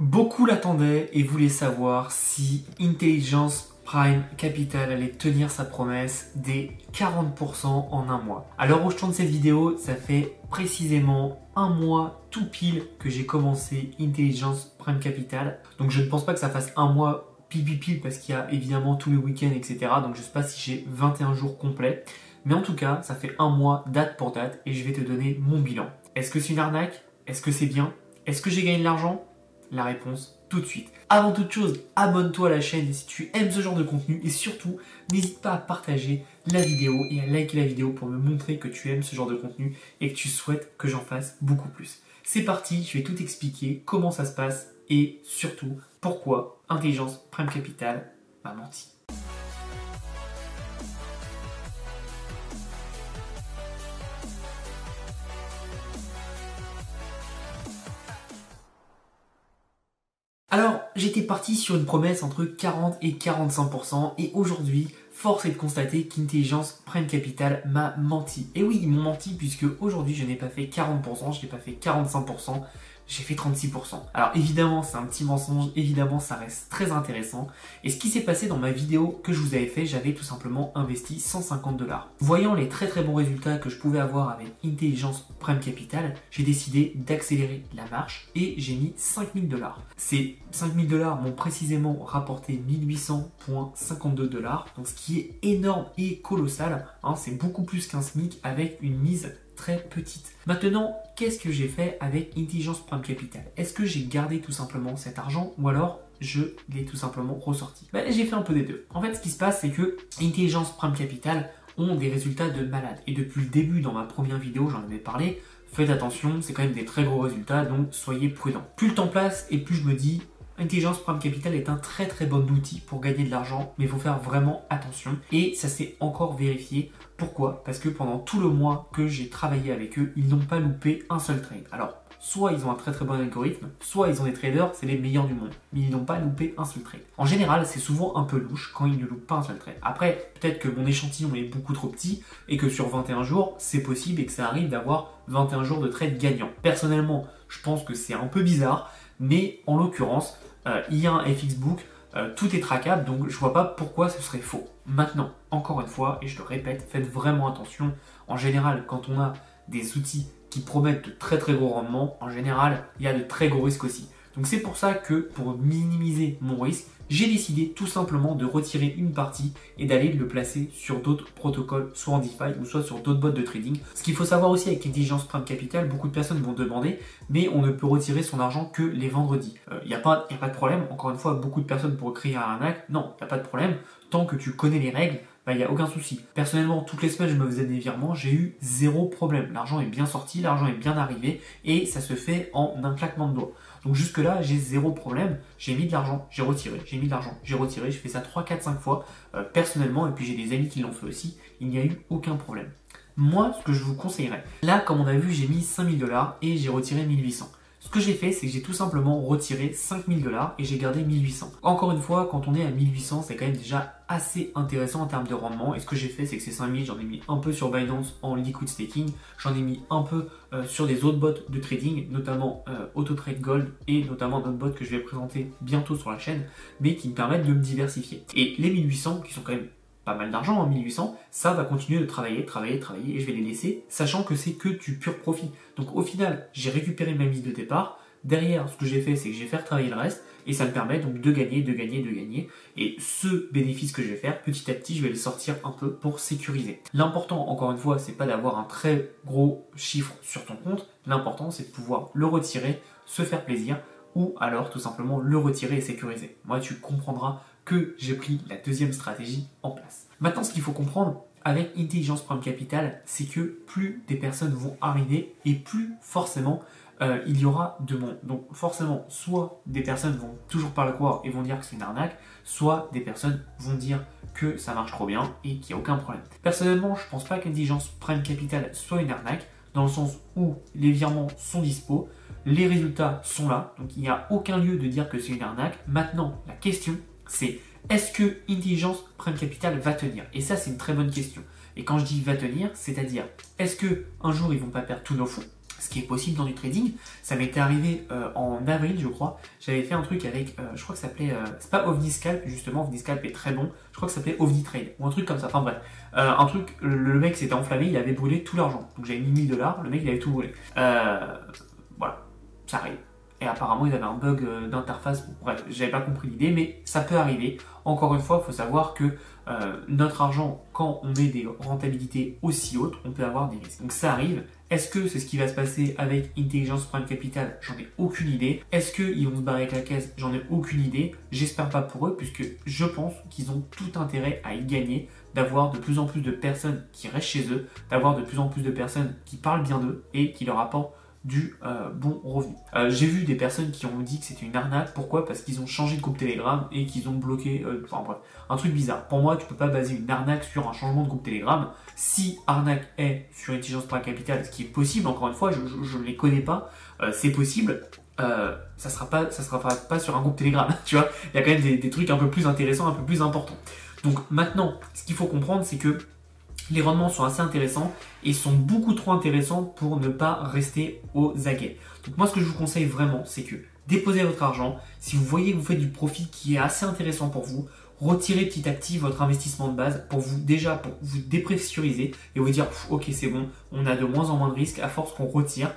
Beaucoup l'attendaient et voulaient savoir si Intelligence Prime Capital allait tenir sa promesse des 40% en un mois. Où je tourne cette vidéo, ça fait précisément un mois tout pile que j'ai commencé Intelligence Prime Capital. Donc je ne pense pas que ça fasse un mois pile pile pile parce qu'il y a évidemment tous les week-ends, etc. Donc je ne sais pas si j'ai 21 jours complets. Mais en tout cas, ça fait un mois date pour date et je vais te donner mon bilan. Est-ce que c'est une arnaque? Est-ce que c'est bien? Est-ce que j'ai gagné de l'argent? La réponse tout de suite. Avant toute chose, abonne-toi à la chaîne si tu aimes ce genre de contenu et surtout, n'hésite pas à partager la vidéo et à liker la vidéo pour me montrer que tu aimes ce genre de contenu et que tu souhaites que j'en fasse beaucoup plus. C'est parti, je vais tout expliquer, comment ça se passe et surtout pourquoi Intelligence Prime Capital m'a menti. J'étais parti sur une promesse entre 40 et 45% et aujourd'hui, force est de constater qu'Intelligence Prime Capital m'a menti. Et oui, ils m'ont menti puisque aujourd'hui, je n'ai pas fait 40%, je n'ai pas fait 45%, j'ai fait 36%. Alors évidemment, c'est un petit mensonge, évidemment, ça reste très intéressant. Et ce qui s'est passé dans ma vidéo que je vous avais fait, j'avais tout simplement investi 150 dollars. Voyant les très très bons résultats que je pouvais avoir avec Intelligence Prime Capital, j'ai décidé d'accélérer la marche et j'ai mis 5000 dollars. Ces 5000 dollars m'ont précisément rapporté 1800.52 dollars, donc ce qui est énorme et colossal. Hein, c'est beaucoup plus qu'un SMIC avec une mise très petite. Maintenant, qu'est-ce que j'ai fait avec Intelligence Prime Capital? Est-ce que j'ai gardé tout simplement cet argent ou alors je l'ai tout simplement ressorti? Ben, J'ai fait un peu des deux. En fait, ce qui se passe, c'est que Intelligence Prime Capital ont des résultats de malade. Et depuis le début, dans ma première vidéo, j'en avais parlé, faites attention, c'est quand même des très gros résultats, donc soyez prudents. Plus le temps passe et plus je me dis, Intelligence Prime Capital est un très très bon outil pour gagner de l'argent, mais il faut faire vraiment attention. Et ça s'est encore vérifié. Pourquoi? Parce que pendant tout le mois que j'ai travaillé avec eux, ils n'ont pas loupé un seul trade. Alors, soit ils ont un très très bon algorithme, soit ils ont des traders, c'est les meilleurs du monde, mais ils n'ont pas loupé un seul trade. En général, c'est souvent un peu louche quand ils ne loupent pas un seul trade. Après, peut-être que mon échantillon est beaucoup trop petit et que sur 21 jours, c'est possible et que ça arrive d'avoir 21 jours de trade gagnant. Personnellement, je pense que c'est un peu bizarre, mais en l'occurrence, il y a un euh, tout est traquable, donc je vois pas pourquoi ce serait faux. Maintenant, encore une fois, et je le répète, faites vraiment attention. En général, quand on a des outils qui promettent de très très gros rendements, en général, il y a de très gros risques aussi. Donc c'est pour ça que pour minimiser mon risque, j'ai décidé tout simplement de retirer une partie et d'aller le placer sur d'autres protocoles, soit en DeFi ou soit sur d'autres bots de trading. Ce qu'il faut savoir aussi avec Intelligence Prime Capital, beaucoup de personnes vont demander, mais on ne peut retirer son argent que les vendredis. Il euh, n'y a, pas, a pas de problème, encore une fois, beaucoup de personnes pourraient créer un arnaque. Non, il n'y a pas de problème. Tant que tu connais les règles, il bah, n'y a aucun souci. Personnellement, toutes les semaines, je me faisais des virements, j'ai eu zéro problème. L'argent est bien sorti, l'argent est bien arrivé et ça se fait en un claquement de doigts. Donc jusque-là, j'ai zéro problème. J'ai mis de l'argent, j'ai retiré, j'ai mis de l'argent, j'ai retiré. Je fais ça 3, 4, 5 fois euh, personnellement et puis j'ai des amis qui l'ont fait aussi. Il n'y a eu aucun problème. Moi, ce que je vous conseillerais, là, comme on a vu, j'ai mis 5000 dollars et j'ai retiré 1800. Ce que j'ai fait, c'est que j'ai tout simplement retiré 5000 dollars et j'ai gardé 1800. Encore une fois, quand on est à 1800, c'est quand même déjà assez intéressant en termes de rendement. Et ce que j'ai fait, c'est que ces 5000, j'en ai mis un peu sur Binance en liquid staking, j'en ai mis un peu euh, sur des autres bots de trading, notamment euh, AutoTrade Gold et notamment d'autres bots que je vais présenter bientôt sur la chaîne, mais qui me permettent de me diversifier. Et les 1800, qui sont quand même pas mal d'argent en 1800, ça va continuer de travailler, travailler, travailler, et je vais les laisser, sachant que c'est que du pur profit. Donc au final, j'ai récupéré ma mise de départ. Derrière, ce que j'ai fait, c'est que j'ai fait travailler le reste, et ça me permet donc de gagner, de gagner, de gagner. Et ce bénéfice que je vais faire, petit à petit, je vais le sortir un peu pour sécuriser. L'important, encore une fois, c'est pas d'avoir un très gros chiffre sur ton compte. L'important, c'est de pouvoir le retirer, se faire plaisir, ou alors tout simplement le retirer et sécuriser. Moi, tu comprendras que j'ai pris la deuxième stratégie en place. Maintenant, ce qu'il faut comprendre avec Intelligence Prime Capital, c'est que plus des personnes vont arriver et plus forcément euh, il y aura de monde. Donc forcément, soit des personnes vont toujours pas le croire et vont dire que c'est une arnaque, soit des personnes vont dire que ça marche trop bien et qu'il n'y a aucun problème. Personnellement, je pense pas qu'Intelligence Prime Capital soit une arnaque, dans le sens où les virements sont dispo, les résultats sont là, donc il n'y a aucun lieu de dire que c'est une arnaque. Maintenant, la question, c'est est-ce que Intelligence Prime Capital va tenir? Et ça, c'est une très bonne question. Et quand je dis va tenir, c'est-à-dire est-ce que un jour ils vont pas perdre tous nos fonds? Ce qui est possible dans du trading. Ça m'était arrivé euh, en avril, je crois. J'avais fait un truc avec, euh, je crois que ça s'appelait, euh, c'est pas OVNISCALP, justement, OVNISCALP est très bon. Je crois que ça s'appelait OVNITRADE, ou un truc comme ça. Enfin bref, un truc, le, mec s'était enflammé, il avait brûlé tout l'argent. Donc j'avais mis 1000 dollars, le mec il avait tout brûlé. voilà, ça arrive. Et apparemment, ils avaient un bug d'interface. Bref, j'avais pas compris l'idée, mais ça peut arriver. Encore une fois, il faut savoir que notre argent, quand on met des rentabilités aussi hautes, on peut avoir des risques. Donc ça arrive. Est-ce que c'est ce qui va se passer avec Intelligence Prime Capital? J'en ai aucune idée. Est-ce qu'ils vont se barrer avec la caisse? J'en ai aucune idée. J'espère pas pour eux, puisque je pense qu'ils ont tout intérêt à y gagner, d'avoir de plus en plus de personnes qui restent chez eux, d'avoir de plus en plus de personnes qui parlent bien d'eux et qui leur apportent du euh, bon revenu. Euh, j'ai vu des personnes qui ont dit que c'était une arnaque. Pourquoi? Parce qu'ils ont changé de groupe Telegram et qu'ils ont bloqué. Euh, enfin bref, un truc bizarre. Pour moi, tu peux pas baser une arnaque sur un changement de groupe Telegram. Si arnaque est sur intelligence par capital, ce qui est possible, encore une fois, je ne les connais pas, c'est possible. ça sera pas, ça sera pas sur un groupe Telegram. Tu vois, il y a quand même des, des trucs un peu plus intéressants, un peu plus importants. Donc maintenant, ce qu'il faut comprendre, c'est que les rendements sont assez intéressants et sont beaucoup trop intéressants pour ne pas rester aux aguets. Donc moi ce que je vous conseille vraiment c'est que déposez votre argent, si vous voyez que vous faites du profit qui est assez intéressant pour vous, retirez petit à petit votre investissement de base pour vous déjà pour vous dépressuriser et vous dire ok c'est bon, on a de moins en moins de risques à force qu'on retire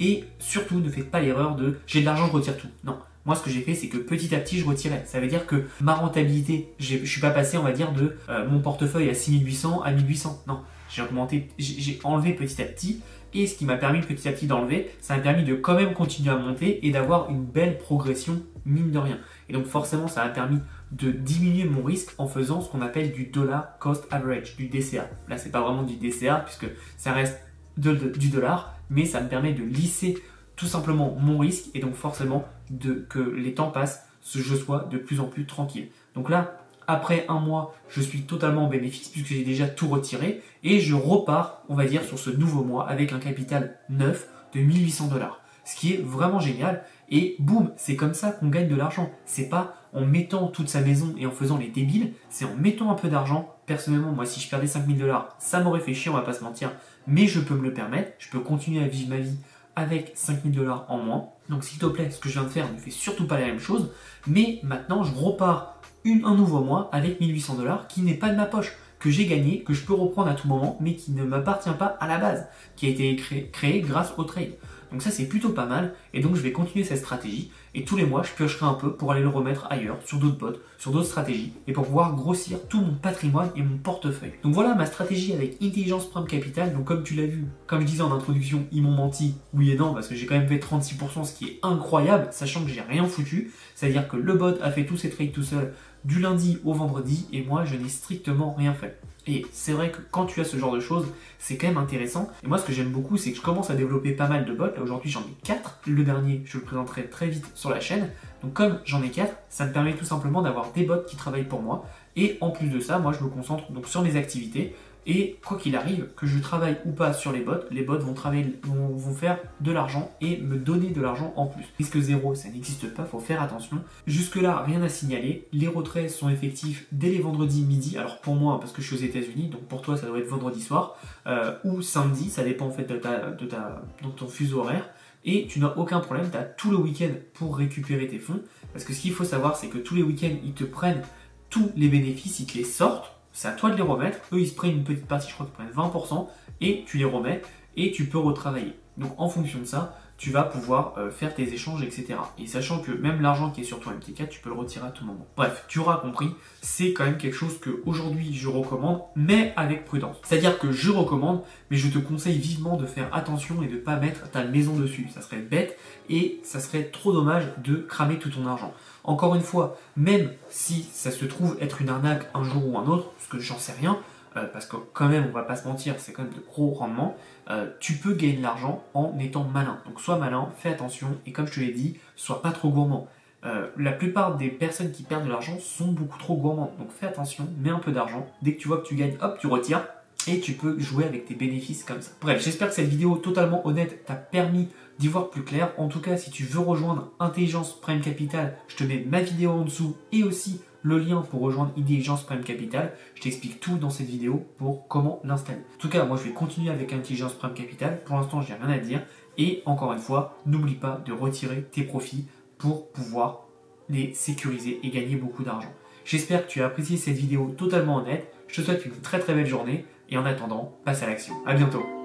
et surtout ne faites pas l'erreur de j'ai de l'argent je retire tout. Non, moi, ce que j'ai fait, c'est que petit à petit, je retirais. Ça veut dire que ma rentabilité, je suis pas passé, on va dire, de euh, mon portefeuille à 6800 à 1800. Non, j'ai augmenté, j'ai enlevé petit à petit. Et ce qui m'a permis petit à petit d'enlever, ça m'a permis de quand même continuer à monter et d'avoir une belle progression, mine de rien. Et donc forcément, ça m'a permis de diminuer mon risque en faisant ce qu'on appelle du dollar cost average, du DCA. Là, c'est pas vraiment du DCA puisque ça reste du dollar, mais ça me permet de lisser tout simplement mon risque et donc forcément de que les temps passent, je sois de plus en plus tranquille. Donc là, après un mois, je suis totalement en bénéfice puisque j'ai déjà tout retiré et je repars, on va dire, sur ce nouveau mois avec un capital neuf de 1800 dollars. Ce qui est vraiment génial. Et boum, c'est comme ça qu'on gagne de l'argent. C'est pas en mettant toute sa maison et en faisant les débiles, c'est en mettant un peu d'argent. Personnellement, moi, si je perdais 5000 dollars, ça m'aurait fait chier, on va pas se mentir. Mais je peux me le permettre. Je peux continuer à vivre ma vie avec 5000 dollars en moins. Donc s'il te plaît, ce que je viens de faire ne fait surtout pas la même chose. Mais maintenant, je repars un nouveau mois avec 1800 dollars qui n'est pas de ma poche, que j'ai gagné, que je peux reprendre à tout moment, mais qui ne m'appartient pas à la base, qui a été créé, créé grâce au trade. Donc ça c'est plutôt pas mal et donc je vais continuer cette stratégie et tous les mois je piocherai un peu pour aller le remettre ailleurs, sur d'autres bots, sur d'autres stratégies et pour pouvoir grossir tout mon patrimoine et mon portefeuille. Donc voilà ma stratégie avec Intelligence Prime Capital. Donc comme tu l'as vu, comme je disais en introduction, ils m'ont menti, oui et non, parce que j'ai quand même fait 36%, ce qui est incroyable, sachant que j'ai rien foutu. C'est-à-dire que le bot a fait tous ses trades tout seul du lundi au vendredi et moi je n'ai strictement rien fait. Et c'est vrai que quand tu as ce genre de choses, c'est quand même intéressant. Et moi, ce que j'aime beaucoup, c'est que je commence à développer pas mal de bots. Là, aujourd'hui, j'en ai 4. Le dernier, je le présenterai très vite sur la chaîne. Donc, comme j'en ai 4, ça me permet tout simplement d'avoir des bots qui travaillent pour moi. Et en plus de ça, moi, je me concentre donc sur mes activités. Et quoi qu'il arrive, que je travaille ou pas sur les bots, les bots vont, travailler, vont, faire de l'argent et me donner de l'argent en plus. Risque zéro, ça n'existe pas, faut faire attention. Jusque-là, rien à signaler. Les retraits sont effectifs dès les vendredis midi. Alors pour moi, parce que je suis aux États-Unis, donc pour toi, ça doit être vendredi soir euh, ou samedi, ça dépend en fait de, ta, de, ta, de ton fuseau horaire. Et tu n'as aucun problème, tu as tout le week-end pour récupérer tes fonds. Parce que ce qu'il faut savoir, c'est que tous les week-ends, ils te prennent tous les bénéfices, ils te les sortent c'est à toi de les remettre. Eux, ils se prennent une petite partie, je crois qu'ils prennent 20%, et tu les remets, et tu peux retravailler. Donc en fonction de ça, tu vas pouvoir euh, faire tes échanges, etc. Et sachant que même l'argent qui est sur ton MT4, tu peux le retirer à tout moment. Bref, tu auras compris, c'est quand même quelque chose que aujourd'hui je recommande, mais avec prudence. C'est-à-dire que je recommande, mais je te conseille vivement de faire attention et de ne pas mettre ta maison dessus. Ça serait bête et ça serait trop dommage de cramer tout ton argent. Encore une fois, même si ça se trouve être une arnaque un jour ou un autre, parce que j'en sais rien, euh, parce que quand même, on va pas se mentir, c'est quand même de gros rendements, euh, tu peux gagner de l'argent en étant malin. Donc sois malin, fais attention, et comme je te l'ai dit, sois pas trop gourmand. Euh, la plupart des personnes qui perdent de l'argent sont beaucoup trop gourmandes. Donc fais attention, mets un peu d'argent. Dès que tu vois que tu gagnes, hop, tu retires. Et tu peux jouer avec tes bénéfices comme ça. Bref, j'espère que cette vidéo totalement honnête t'a permis d'y voir plus clair. En tout cas, si tu veux rejoindre Intelligence Prime Capital, je te mets ma vidéo en dessous et aussi le lien pour rejoindre Intelligence Prime Capital. Je t'explique tout dans cette vidéo pour comment l'installer. En tout cas, moi je vais continuer avec Intelligence Prime Capital. Pour l'instant, j'ai rien à dire. Et encore une fois, n'oublie pas de retirer tes profits pour pouvoir les sécuriser et gagner beaucoup d'argent. J'espère que tu as apprécié cette vidéo totalement honnête. Je te souhaite une très très belle journée et en attendant, passe à l'action. À bientôt